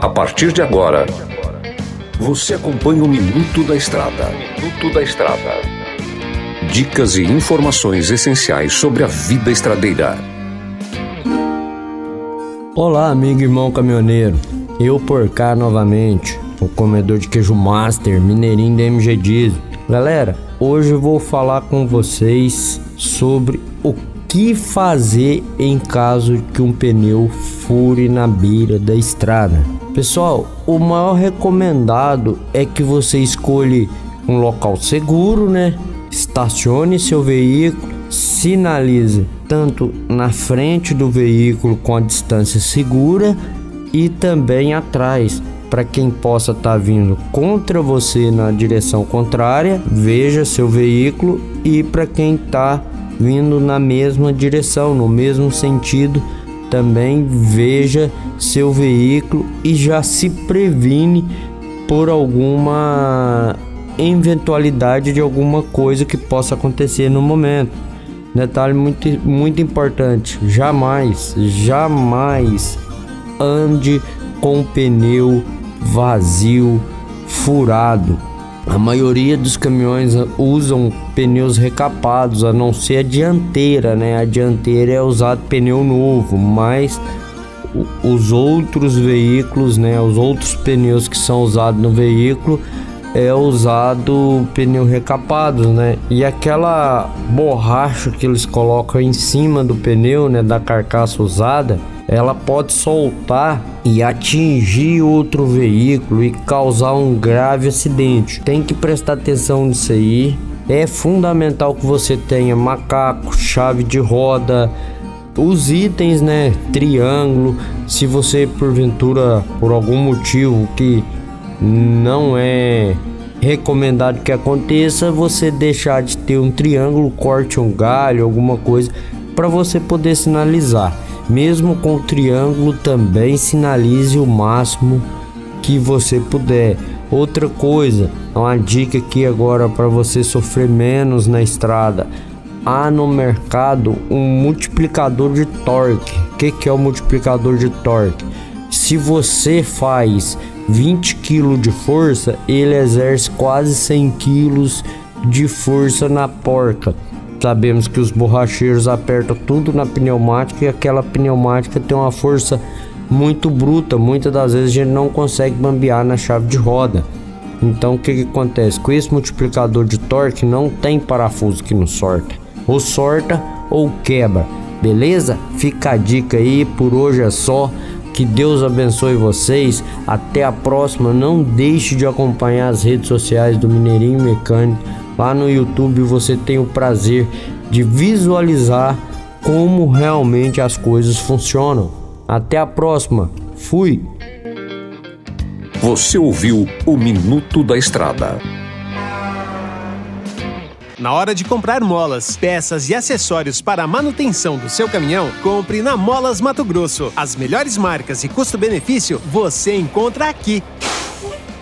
A partir de agora, você acompanha o Minuto da Estrada. Minuto da Estrada. Dicas e informações essenciais sobre a vida estradeira. Olá, amigo e irmão caminhoneiro. Eu por cá novamente, o comedor de queijo master, mineirinho da MG Diesel. Galera, hoje eu vou falar com vocês sobre o que fazer em caso que um pneu fure na beira da estrada. Pessoal, o maior recomendado é que você escolha um local seguro, né? Estacione seu veículo, sinalize tanto na frente do veículo com a distância segura e também atrás para quem possa estar tá vindo contra você na direção contrária, veja seu veículo e para quem está vindo na mesma direção, no mesmo sentido, também veja seu veículo e já se previne por alguma eventualidade de alguma coisa que possa acontecer no momento. Detalhe muito, muito importante: jamais, jamais ande com pneu vazio, furado. A maioria dos caminhões usam pneus recapados, a não ser a dianteira, né? A dianteira é usado pneu novo, mas os outros veículos, né? Os outros pneus que são usados no veículo é usado pneu recapado, né? E aquela borracha que eles colocam em cima do pneu, né? Da carcaça usada ela pode soltar e atingir outro veículo e causar um grave acidente. Tem que prestar atenção nisso aí. É fundamental que você tenha macaco, chave de roda, os itens, né? Triângulo. Se você porventura por algum motivo que não é recomendado que aconteça, você deixar de ter um triângulo, corte um galho, alguma coisa para você poder sinalizar. Mesmo com o triângulo, também sinalize o máximo que você puder. Outra coisa, uma dica aqui agora para você sofrer menos na estrada. Há no mercado um multiplicador de torque. O que, que é o multiplicador de torque? Se você faz 20 kg de força, ele exerce quase 100 kg de força na porca. Sabemos que os borracheiros apertam tudo na pneumática e aquela pneumática tem uma força muito bruta. Muitas das vezes a gente não consegue bambear na chave de roda. Então o que, que acontece? Com esse multiplicador de torque não tem parafuso que não sorta. Ou sorta ou quebra. Beleza? Fica a dica aí, por hoje é só. Que Deus abençoe vocês. Até a próxima. Não deixe de acompanhar as redes sociais do Mineirinho Mecânico Lá no YouTube você tem o prazer de visualizar como realmente as coisas funcionam. Até a próxima. Fui. Você ouviu o Minuto da Estrada. Na hora de comprar molas, peças e acessórios para a manutenção do seu caminhão, compre na Molas Mato Grosso. As melhores marcas e custo-benefício você encontra aqui.